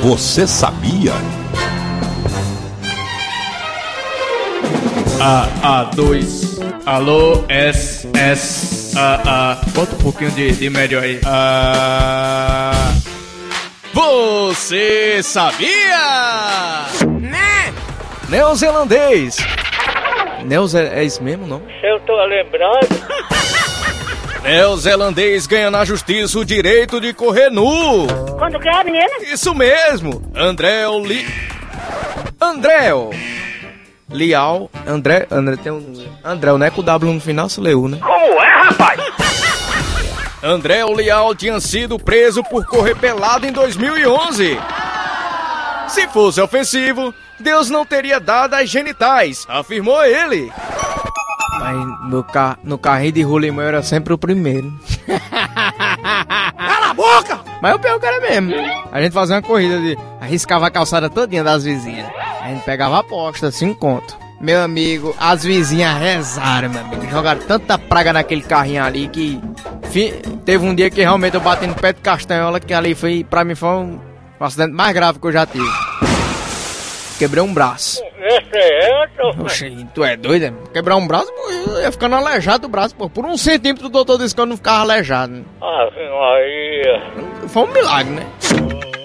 Você sabia? A, A2. Alô, S, S, A, A. Bota um pouquinho de, de médio aí. A. Você sabia? Né? Neozelandês. Neoze... É isso mesmo, não? Eu tô lembrando. Neozelandês ganha na justiça o direito de correr nu. Quando que é, menina? Isso mesmo. André Li... André Lial. André... André tem um... André, né? Com o W no final se leu, né? Como é, rapaz? André Leal tinha sido preso por correr pelado em 2011. Se fosse ofensivo, Deus não teria dado as genitais, afirmou ele. Mas no, car no carrinho de rolimão era sempre o primeiro. Cala a boca! Mas o pior que era mesmo. A gente fazia uma corrida de. arriscava a calçada todinha das vizinhas. A gente pegava a aposta, cinco conto. Meu amigo, as vizinhas rezaram, meu amigo. Jogaram tanta praga naquele carrinho ali que. Fi, teve um dia que realmente eu bati no pé de castanhola, que ali foi, pra mim, foi um, um acidente mais grave que eu já tive. Quebrei um braço. Esse é eu, Oxe, tu é doido? é? Quebrar um braço, pô, eu ia ficando aleijado do braço, pô. Por um centímetro o doutor disse que eu não ficava aleijado. né? Ave Maria. Foi um milagre, né?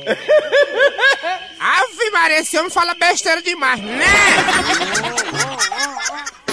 Ave Maria, esse homem fala besteira demais, né?